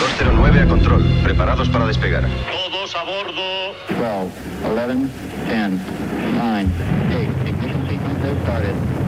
209 a control, preparados para despegar. Todos a bordo. 12, 11, 10, 9, 8,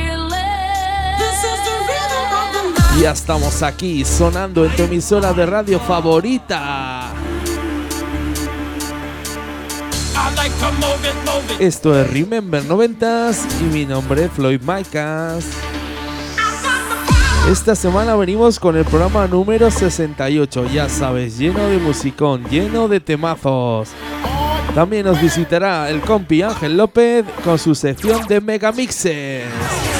Ya estamos aquí sonando en tu emisora de radio favorita. Esto es Remember 90s y mi nombre es Floyd Micas. Esta semana venimos con el programa número 68, ya sabes, lleno de musicón, lleno de temazos. También nos visitará el compi Ángel López con su sección de Megamixes.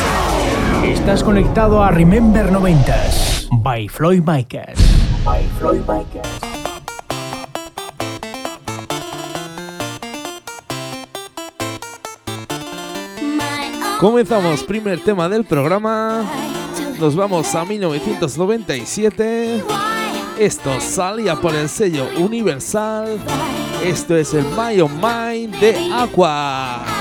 Estás conectado a Remember 90s by Floyd Micas. By Floyd Micas. Comenzamos, primer tema del programa. Nos vamos a 1997. Esto salía por el sello Universal. Esto es el My On Mind de Aqua.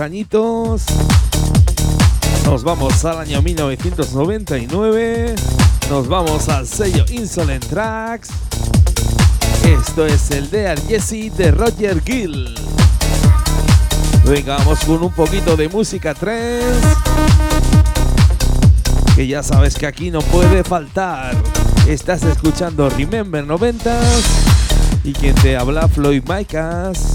Añitos. Nos vamos al año 1999. Nos vamos al sello Insolent Tracks. Esto es el de Jesse de Roger Gill. Venga, vamos con un poquito de música 3. Que ya sabes que aquí no puede faltar. Estás escuchando Remember 90s. Y quien te habla, Floyd Micas.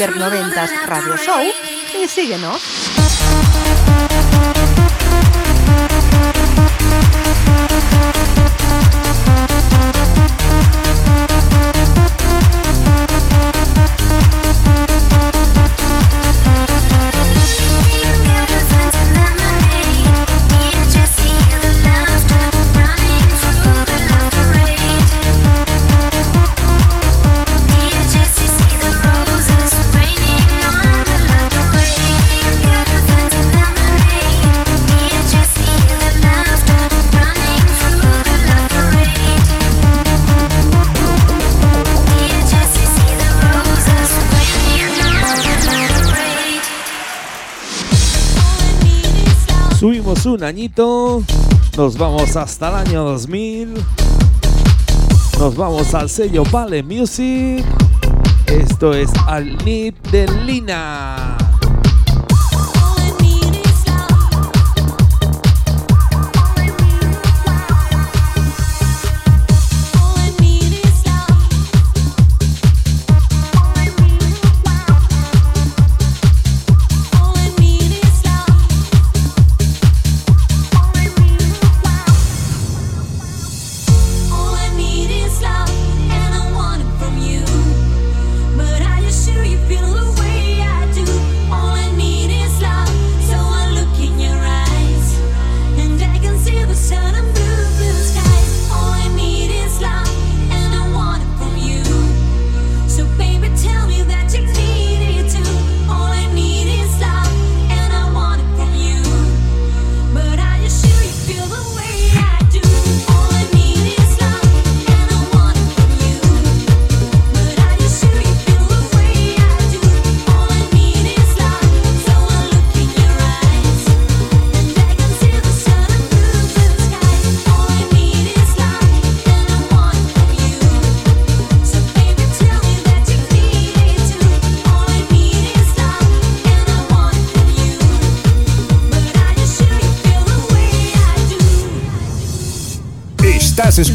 Invernoventas Radio Show y síguenos Subimos un añito, nos vamos hasta el año 2000, nos vamos al sello Vale Music. Esto es Al Need de Lina.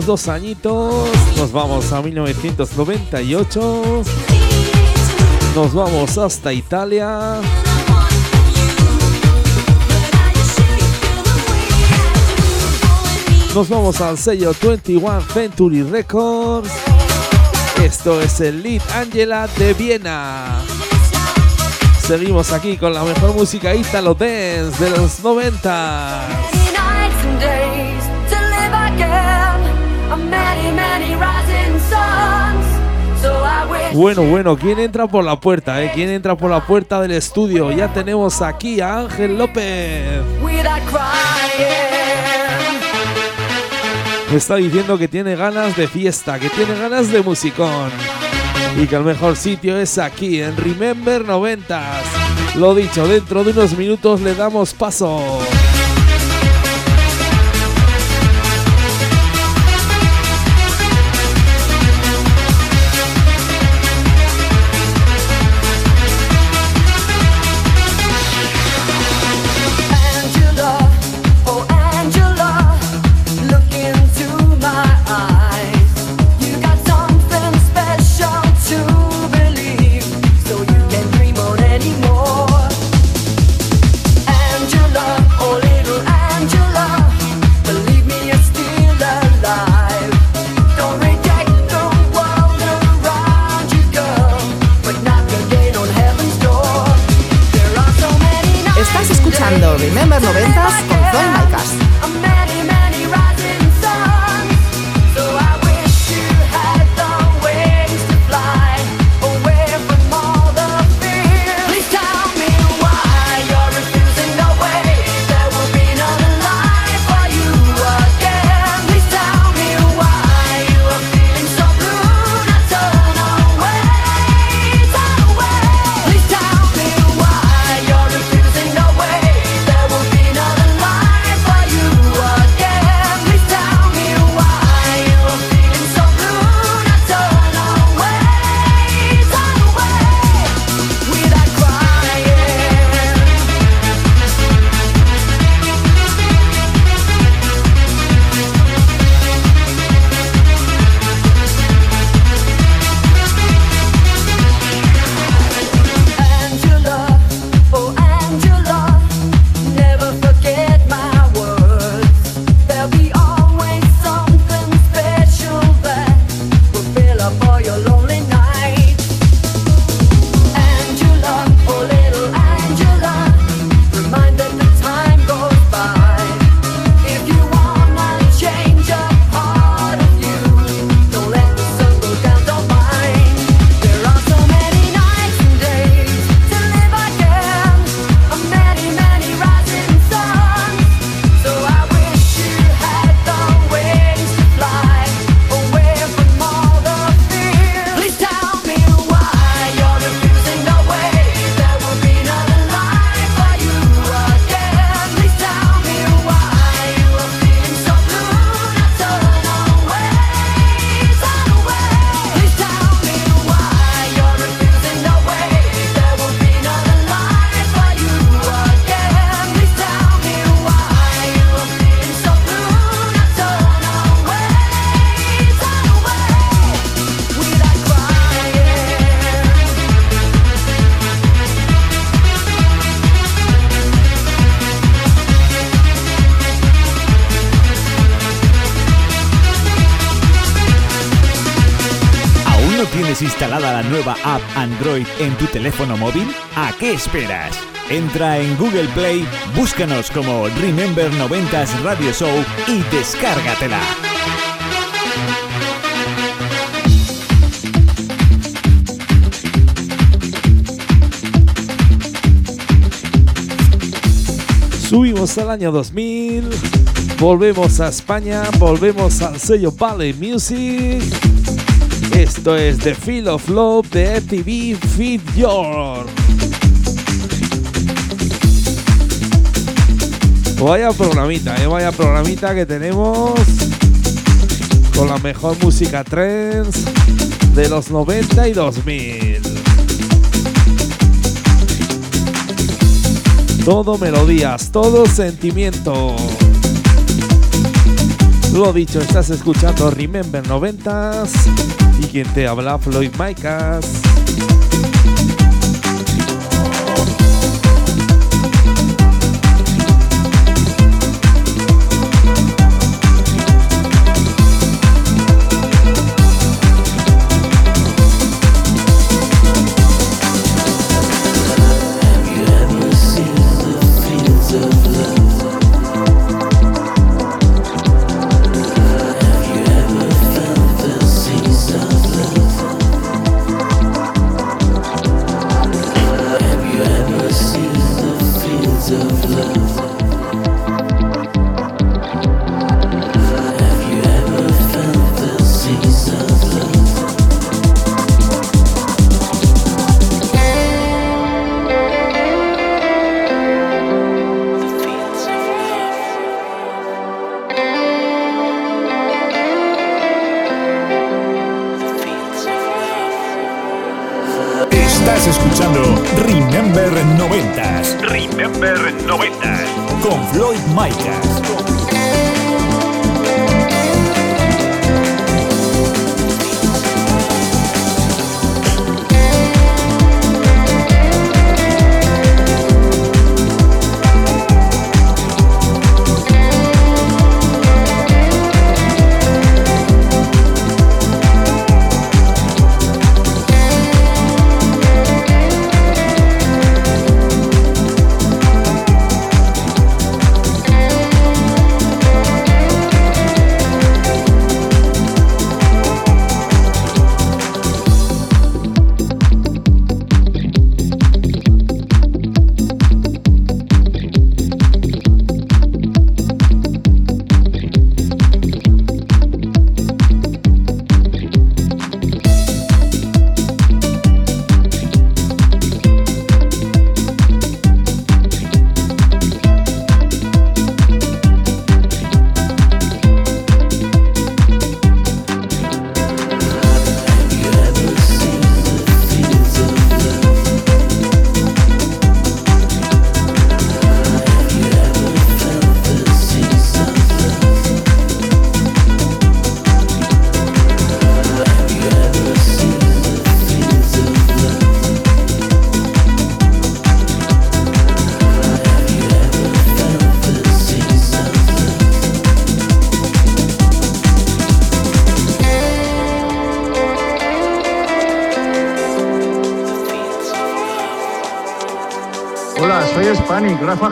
Dos añitos, nos vamos a 1998, nos vamos hasta Italia. Nos vamos al sello 21 Century Records. Esto es el Lead Angela de Viena. Seguimos aquí con la mejor música Italo Dance de los 90. Bueno, bueno, ¿quién entra por la puerta? Eh? ¿Quién entra por la puerta del estudio? Ya tenemos aquí a Ángel López. está diciendo que tiene ganas de fiesta, que tiene ganas de musicón. Y que el mejor sitio es aquí, en Remember 90s. Lo dicho, dentro de unos minutos le damos paso. Android en tu teléfono móvil? ¿A qué esperas? Entra en Google Play, búscanos como Remember 90s Radio Show y descárgatela. Subimos al año 2000, volvemos a España, volvemos al sello Valley Music. Esto es The Feel of Love de MTV Feed Your. Vaya programita, eh, vaya programita que tenemos con la mejor música trance de los 90 y 2000. Todo melodías, todo sentimiento. Lo dicho, estás escuchando Remember 90s y quien te habla Floyd Micas.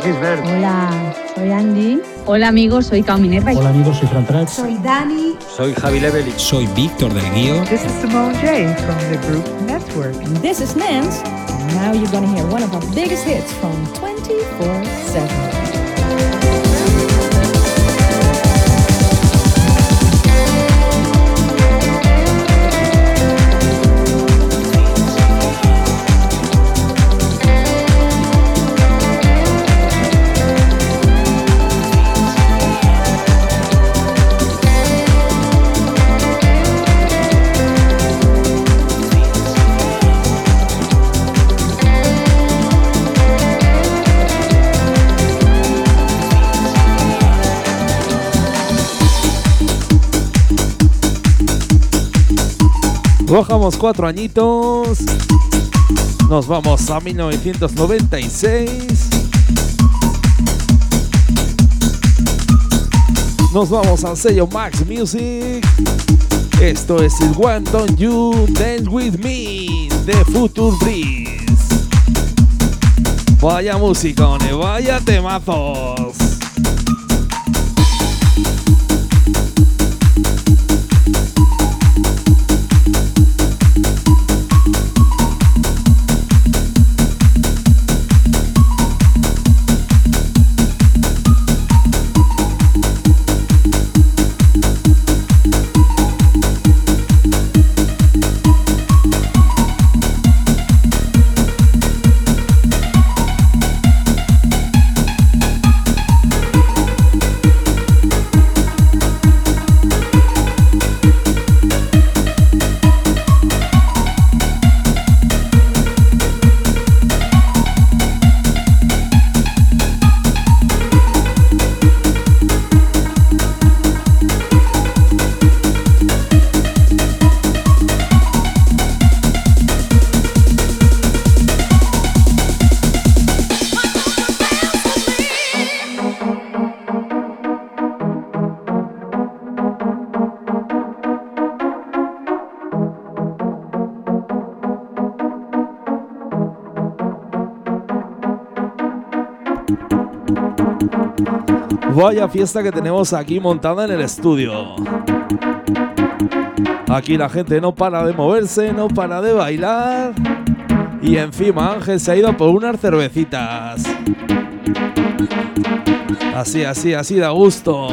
Gisbert. Hola, soy Angie. Hola amigos, soy Cao Minerva. Hola amigos, soy Fran Trax. Soy Dani. Soy Javi Levelich. Soy Víctor del Guío. This is Simone J from the group Network. And this is Nance. And now you're gonna hear one of our biggest hits from 24-7. Bajamos cuatro añitos. Nos vamos a 1996. Nos vamos al sello Max Music. Esto es el One Don't You Dance With Me de Future Breeze. Vaya musicones, vaya temazos. Vaya fiesta que tenemos aquí montada en el estudio. Aquí la gente no para de moverse, no para de bailar. Y encima Ángel se ha ido por unas cervecitas. Así, así, así da gusto.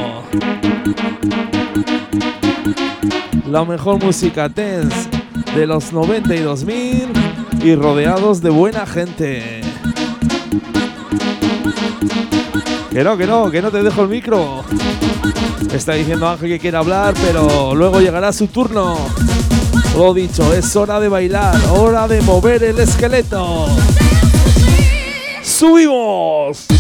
La mejor música tense de los 90 y 2000 y rodeados de buena gente. Que no, que no, que no te dejo el micro. Está diciendo Ángel que quiere hablar, pero luego llegará su turno. Lo dicho, es hora de bailar, hora de mover el esqueleto. ¡Subimos!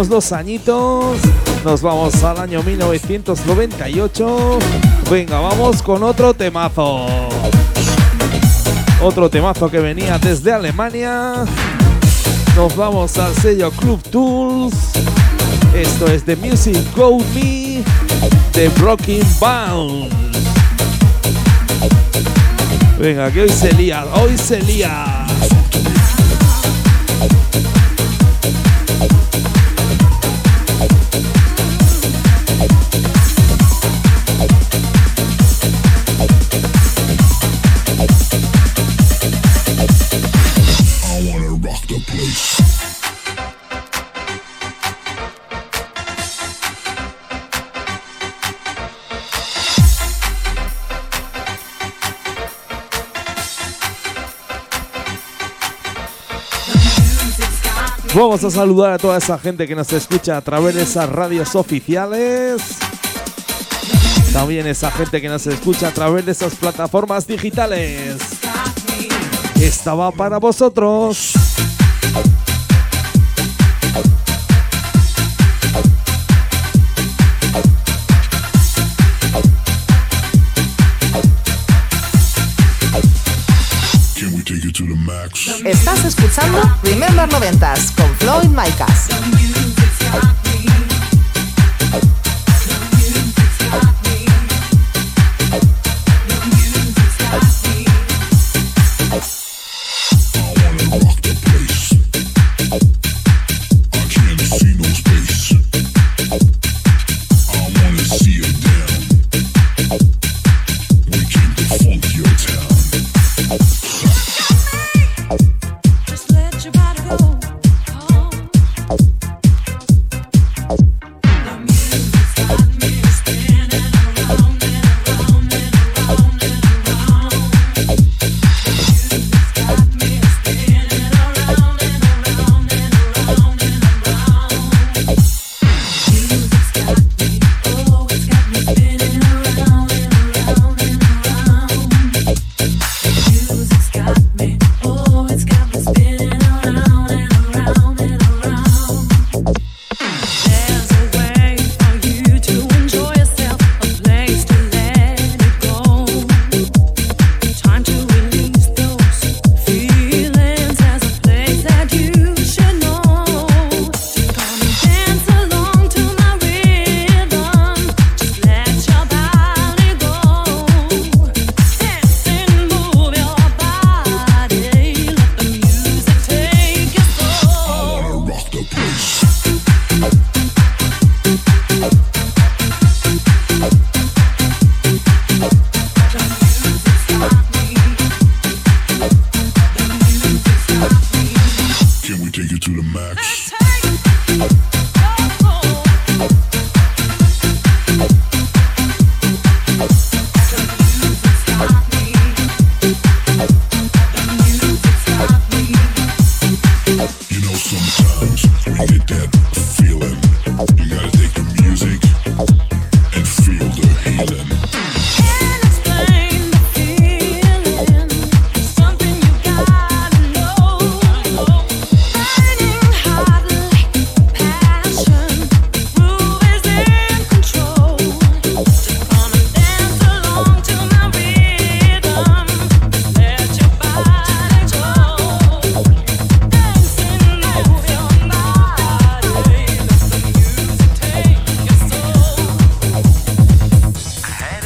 Subimos dos añitos, nos vamos al año 1998. Venga, vamos con otro temazo. Otro temazo que venía desde Alemania. Nos vamos al sello Club Tools. Esto es The Music Go Me de Broken Bound. Venga, que hoy se lía, hoy se lía. Vamos a saludar a toda esa gente que nos escucha a través de esas radios oficiales. También esa gente que nos escucha a través de esas plataformas digitales. Esta va para vosotros. Estás escuchando Remember 90s con Floyd Micas.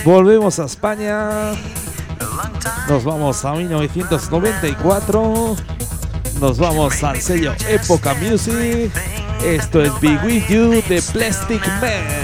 Volvemos a España. Nos vamos a 1994. Nos vamos al sello Época Music. Esto es Be With You de Plastic Man.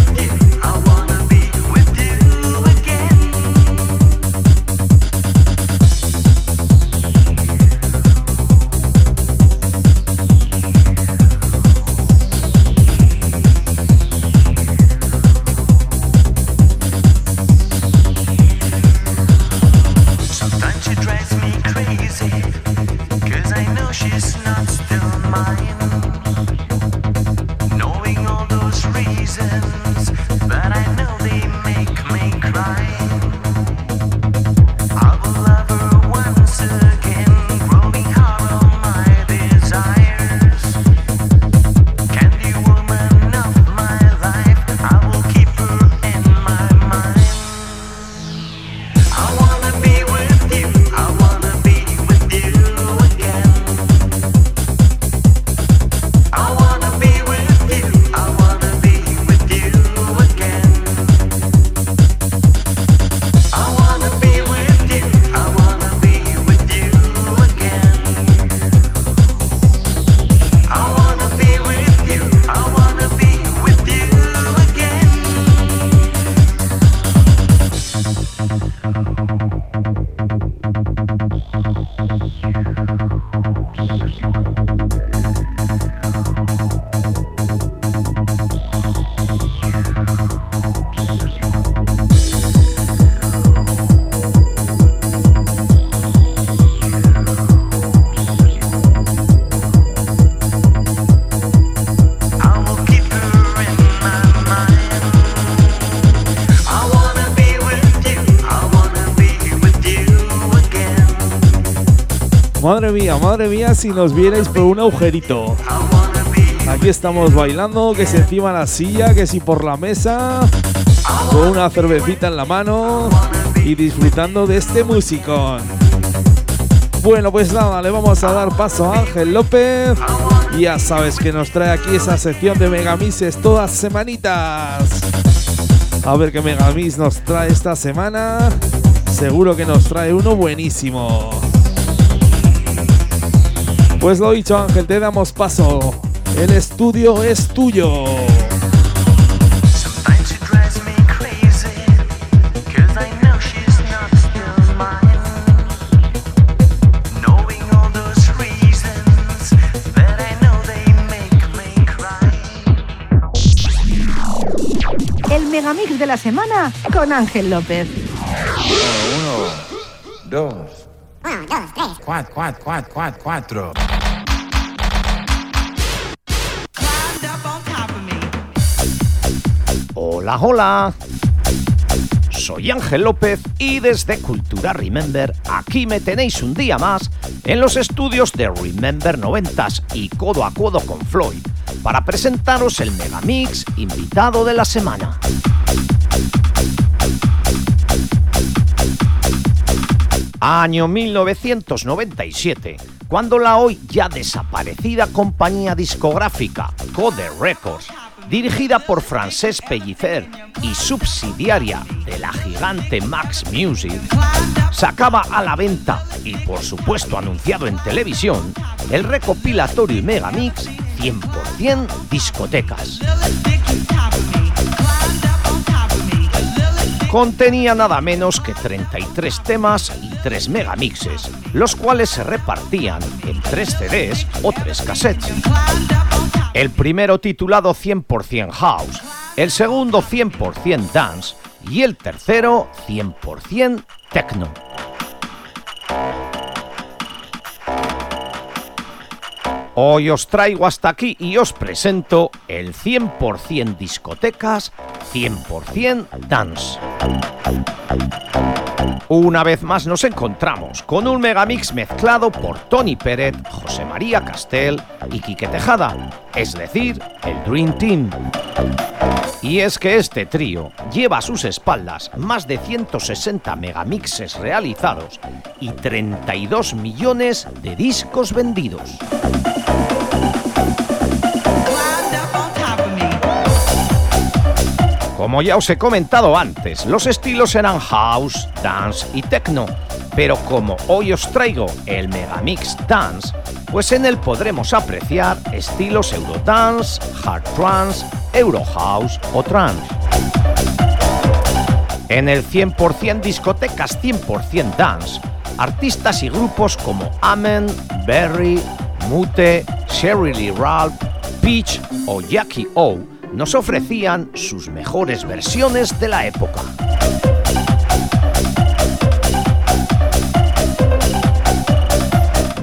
Madre mía, si nos vierais por un agujerito. Aquí estamos bailando, que si encima la silla, que si por la mesa, con una cervecita en la mano y disfrutando de este musicón. Bueno, pues nada, le vamos a dar paso a Ángel López. Ya sabes que nos trae aquí esa sección de Megamises todas semanitas. A ver qué Megamix nos trae esta semana. Seguro que nos trae uno buenísimo. Pues lo dicho Ángel, te damos paso. El estudio es tuyo. El megamix de la semana con Ángel López. Uno, dos. Cuatro, cuatro, cuatro, cuatro, cuatro. Hola, hola. Soy Ángel López y desde Cultura Remember aquí me tenéis un día más en los estudios de Remember 90s y codo a codo con Floyd para presentaros el Megamix invitado de la semana. Año 1997, cuando la hoy ya desaparecida compañía discográfica Code Records, dirigida por Francesc Pellicer y subsidiaria de la gigante Max Music, sacaba a la venta y por supuesto anunciado en televisión el recopilatorio y megamix 100% discotecas. Contenía nada menos que 33 temas y 3 megamixes, los cuales se repartían en 3 CDs o 3 cassettes. El primero titulado 100% House, el segundo 100% Dance y el tercero 100% Techno. Hoy os traigo hasta aquí y os presento el 100% discotecas, 100% dance. Una vez más nos encontramos con un megamix mezclado por Tony Peret, José María Castel y Quique Tejada, es decir, el Dream Team. Y es que este trío lleva a sus espaldas más de 160 megamixes realizados y 32 millones de discos vendidos. Como ya os he comentado antes, los estilos eran house, dance y techno, pero como hoy os traigo el Megamix Dance, pues en él podremos apreciar estilos Eurodance, Hard Trance, Eurohouse o Trance. En el 100% discotecas 100% dance, artistas y grupos como Amen, Berry, Mute, Sherry Lee Ralph, Peach o Jackie O nos ofrecían sus mejores versiones de la época.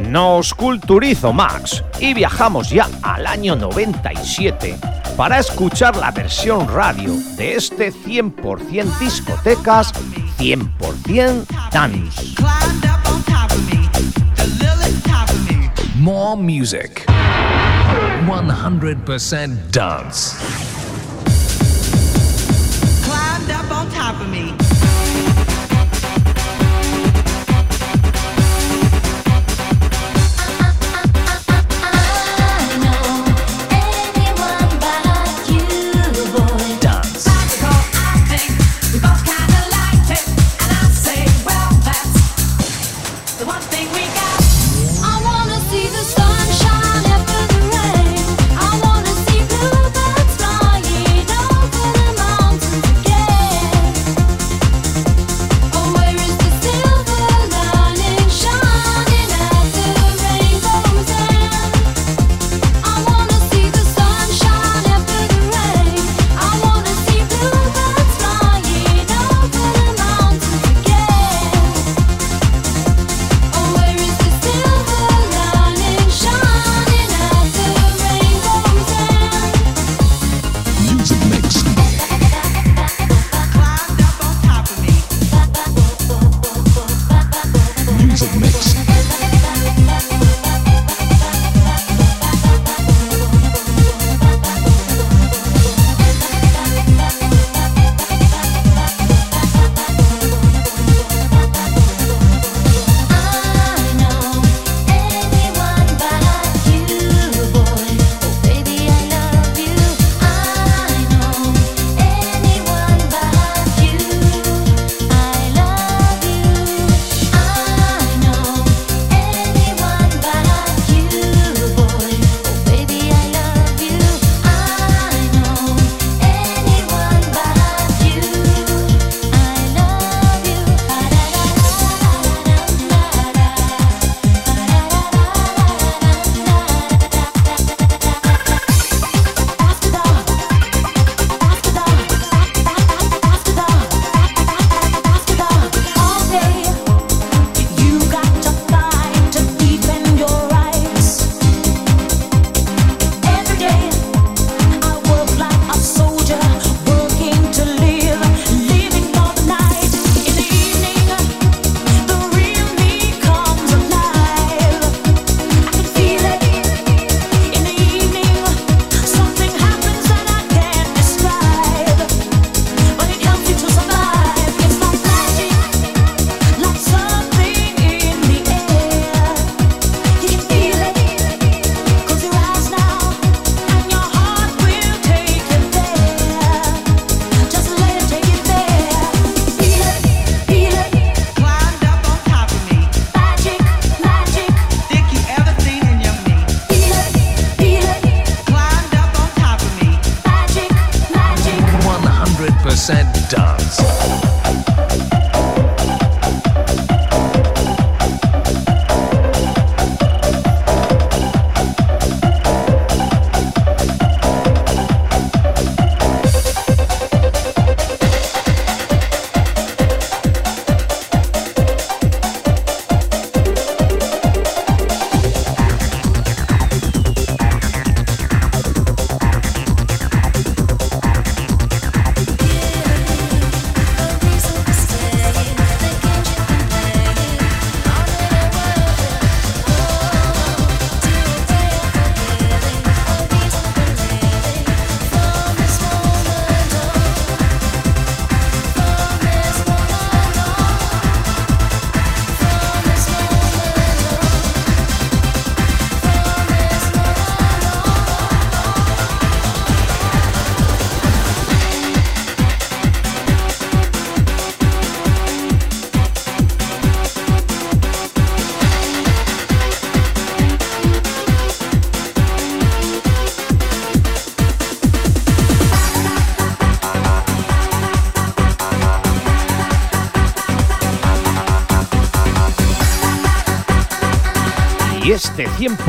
Nos culturizo Max y viajamos ya al año 97 para escuchar la versión radio de este 100% discotecas, 100% dance. More music. 100% dance. climbed up on top of me.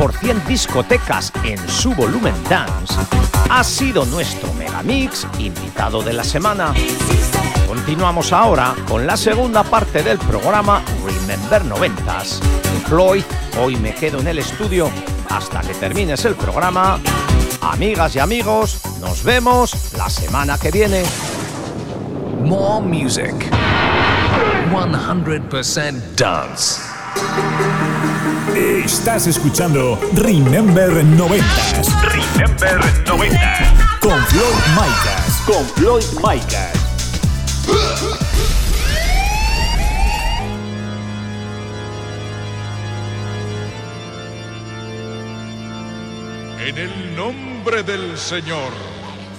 100% discotecas en su volumen dance ha sido nuestro megamix invitado de la semana. Continuamos ahora con la segunda parte del programa Remember 90s. Floyd, hoy me quedo en el estudio hasta que termines el programa. Amigas y amigos, nos vemos la semana que viene. More music. 100% dance. Estás escuchando Remember 90s. Remember 90. Con Floyd Micas. Con Floyd Micas. En el nombre del Señor,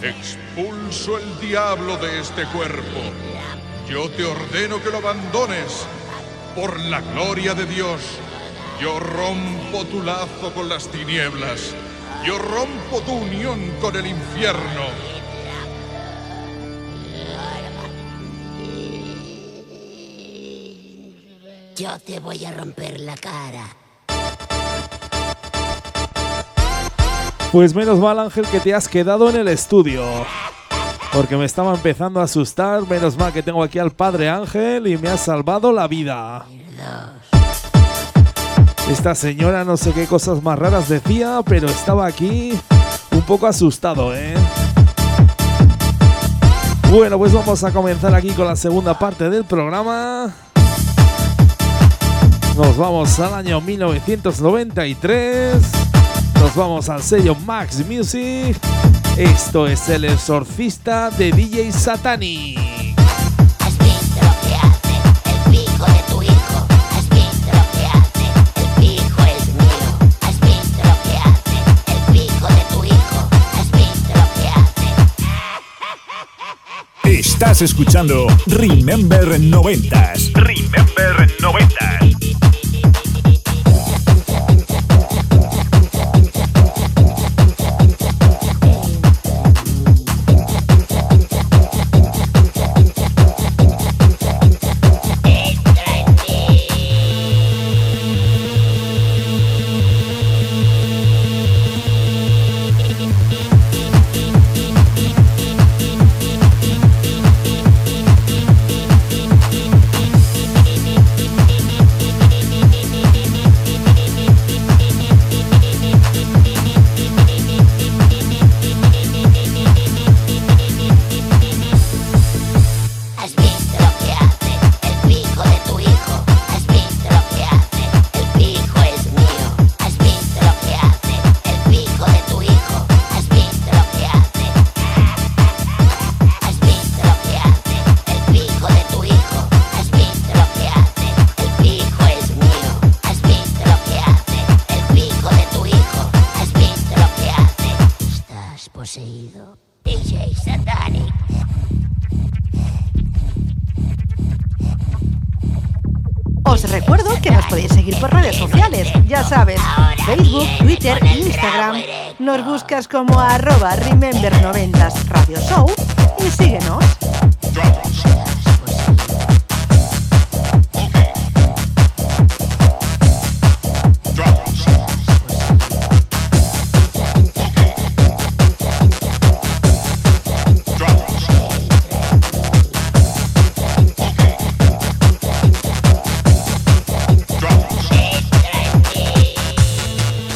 expulso el diablo de este cuerpo. Yo te ordeno que lo abandones. Por la gloria de Dios, yo rompo tu lazo con las tinieblas. Yo rompo tu unión con el infierno. Yo te voy a romper la cara. Pues menos mal, Ángel, que te has quedado en el estudio. Porque me estaba empezando a asustar. Menos mal que tengo aquí al padre Ángel y me ha salvado la vida. Esta señora no sé qué cosas más raras decía, pero estaba aquí un poco asustado, ¿eh? Bueno, pues vamos a comenzar aquí con la segunda parte del programa. Nos vamos al año 1993. Nos vamos al sello Max Music. Esto es el exorcista de DJ Satani. Estás escuchando Remember 90s. Remember 90s. Nos buscas como arroba Remember90s Radio Show y síguenos.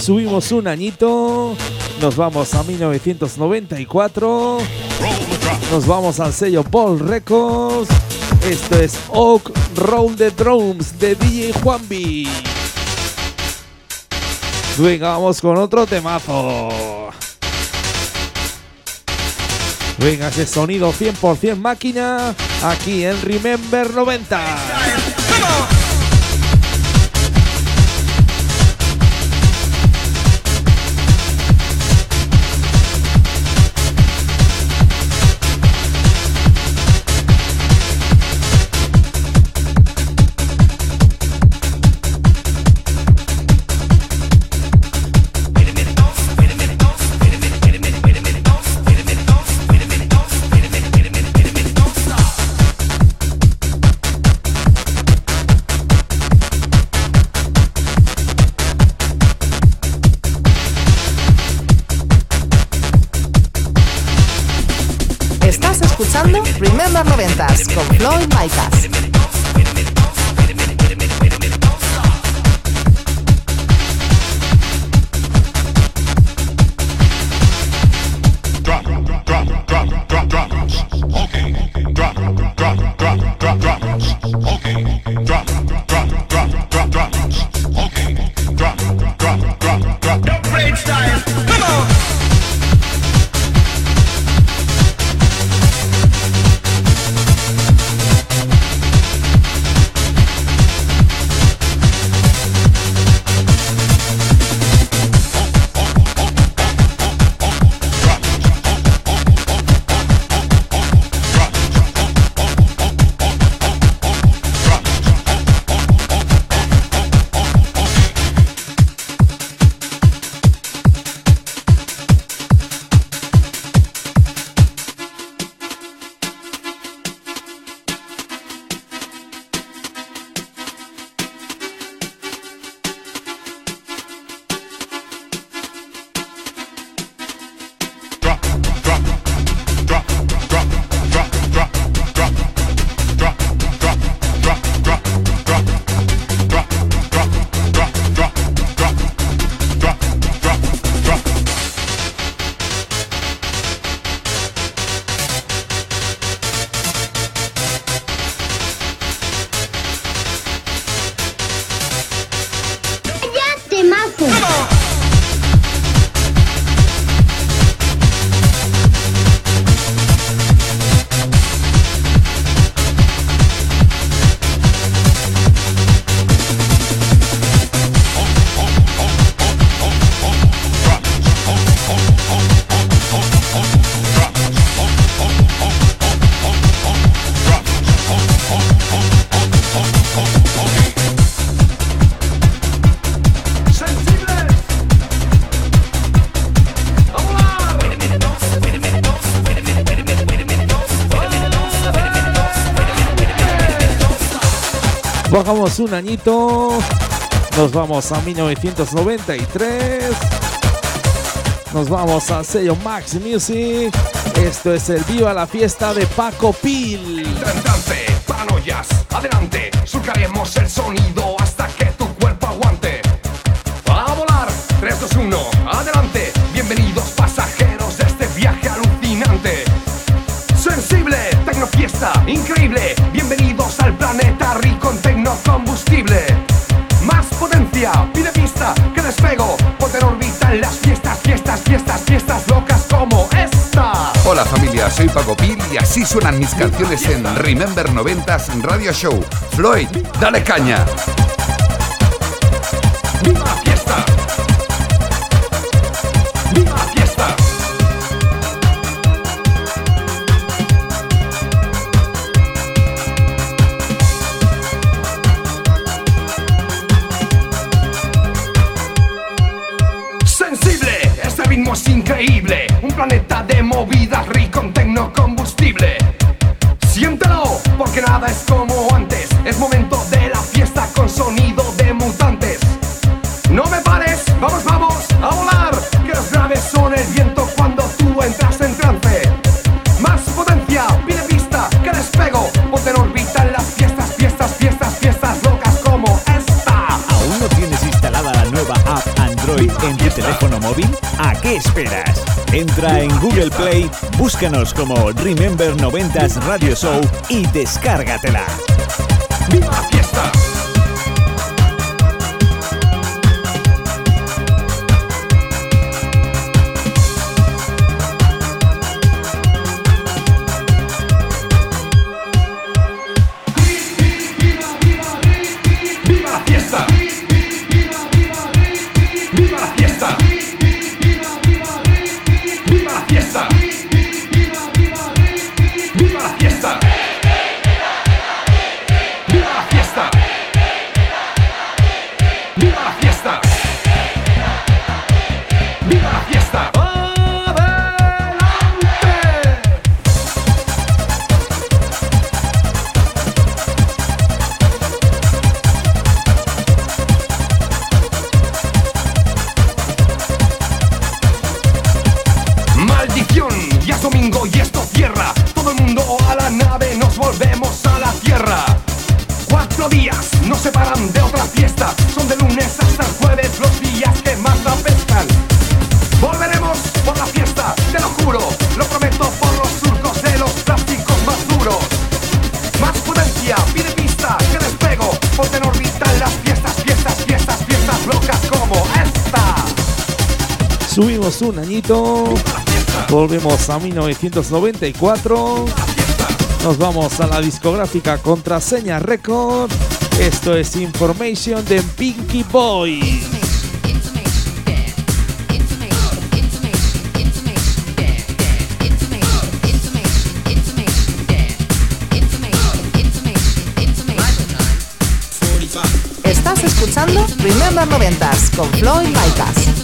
Subimos un añito. Nos vamos a 1994. Nos vamos al sello Ball Records. Esto es Oak Roll the Drums de DJ Juanbi. Venga, vamos con otro temazo. Venga, ese sonido 100% máquina aquí en Remember 90. Remember 90s con Floyd Micas. Bajamos un añito. Nos vamos a 1993. Nos vamos a sello Max Music. Esto es el Viva la Fiesta de Paco Pil. Pide pista, que despego, ponte en las fiestas, fiestas, fiestas, fiestas locas como esta. Hola familia, soy Paco Pil y así suenan mis canciones en Remember 90s Radio Show. Floyd, dale caña. Movidas rico en tecnocombustible. Siéntelo, porque nada es como antes. Es momento de la fiesta con sonido de mutantes. No me pares, vamos, vamos a volar. Que los graves son el viento cuando tú entras en trance. Más potencia, pide pista, que despego. Ponte en órbita en las fiestas, fiestas, fiestas, fiestas locas como esta. ¿Aún no tienes instalada la nueva app Android en tu teléfono móvil? ¿A qué esperas? Entra en Google Play, búscanos como Remember 90s Radio Show y descárgatela. ¡Viva la fiesta! ¡Viva Volvemos a 1994. Nos vamos a la discográfica Contraseña Record. Esto es Information de Pinky Boy. Estás escuchando Remember 90s con Floyd Micas.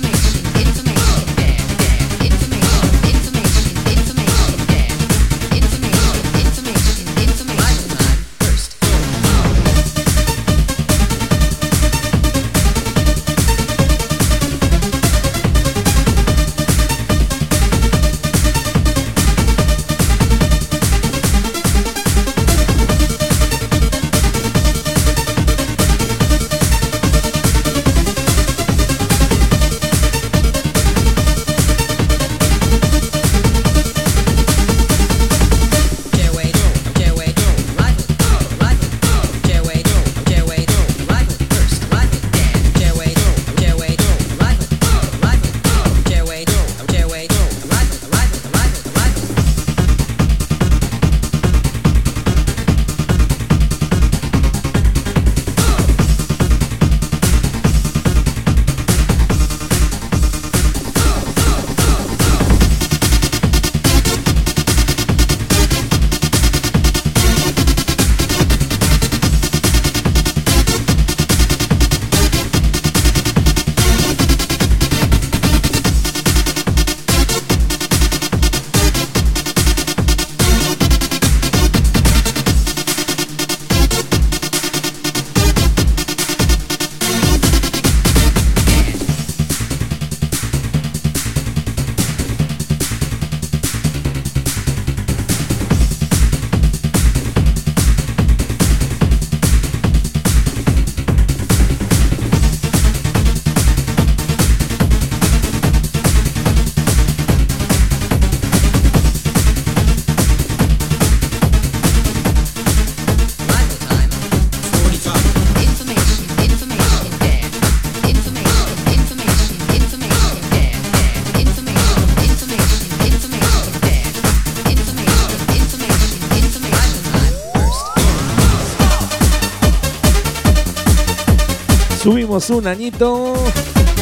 Un añito.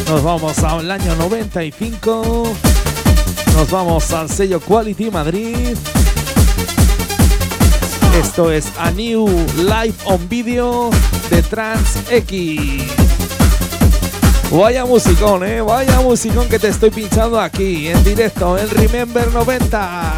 Nos vamos al año 95. Nos vamos al sello Quality Madrid. Esto es A New Live on Video de Trans X. Vaya musicón, eh. Vaya musicón que te estoy pinchando aquí en directo en Remember 90.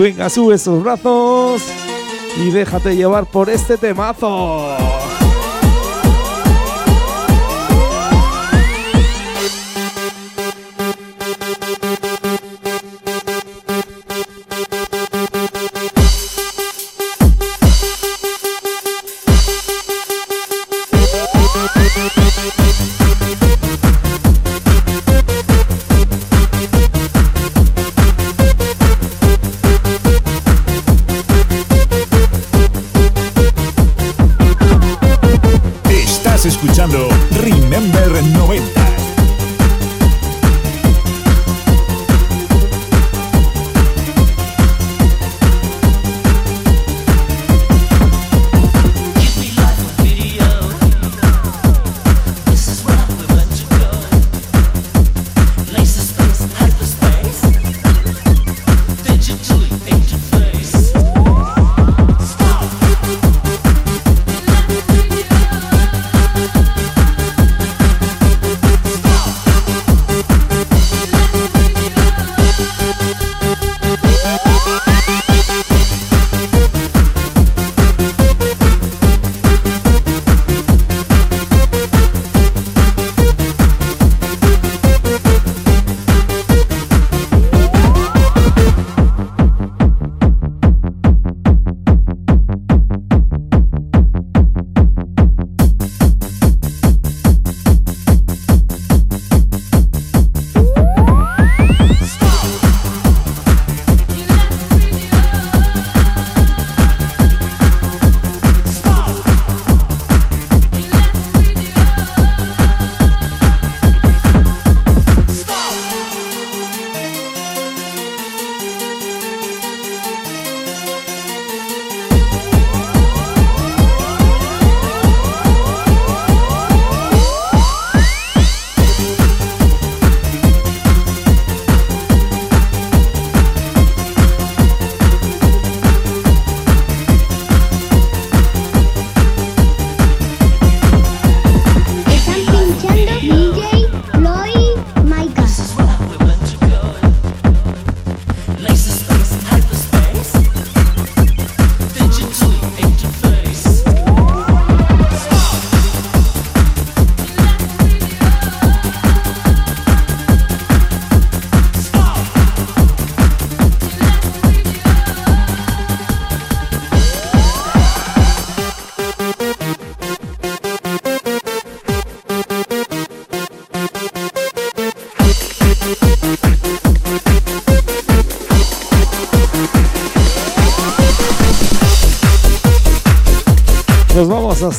Venga, sube esos brazos y déjate llevar por este temazo.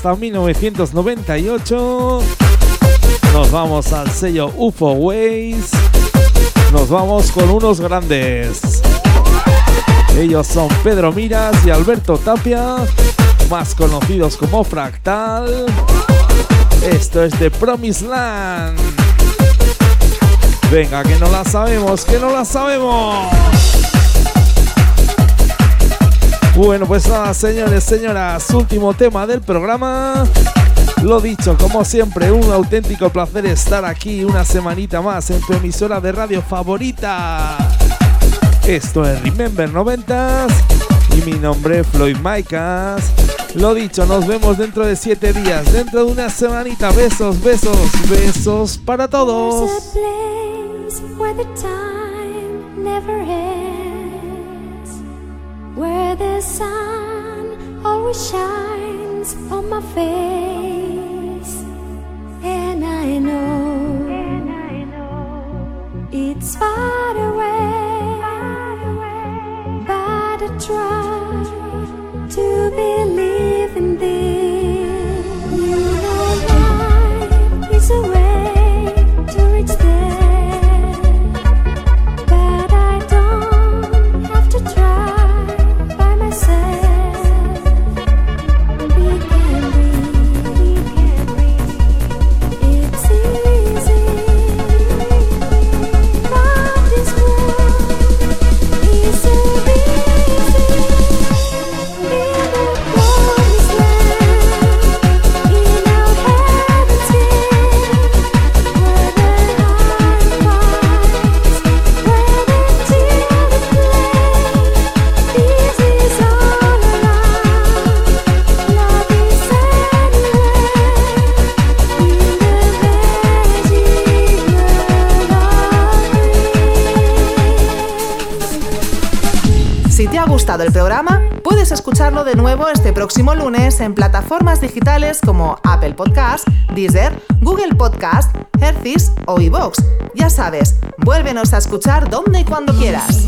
Hasta 1998. Nos vamos al sello UFO Ways. Nos vamos con unos grandes. Ellos son Pedro Miras y Alberto Tapia, más conocidos como Fractal. Esto es de Promised Land. Venga, que no la sabemos, que no la sabemos. Bueno, pues nada, señores, señoras, último tema del programa. Lo dicho, como siempre, un auténtico placer estar aquí una semanita más en tu emisora de radio favorita. Esto es Remember 90s y mi nombre es Floyd Maicas. Lo dicho, nos vemos dentro de siete días, dentro de una semanita. Besos, besos, besos para todos. Where the sun always shines on my face, and I know, it's far away, but I try to believe gustado el programa, puedes escucharlo de nuevo este próximo lunes en plataformas digitales como Apple Podcast, Deezer, Google Podcast, Hercis o iVoox. Ya sabes, vuélvenos a escuchar donde y cuando quieras.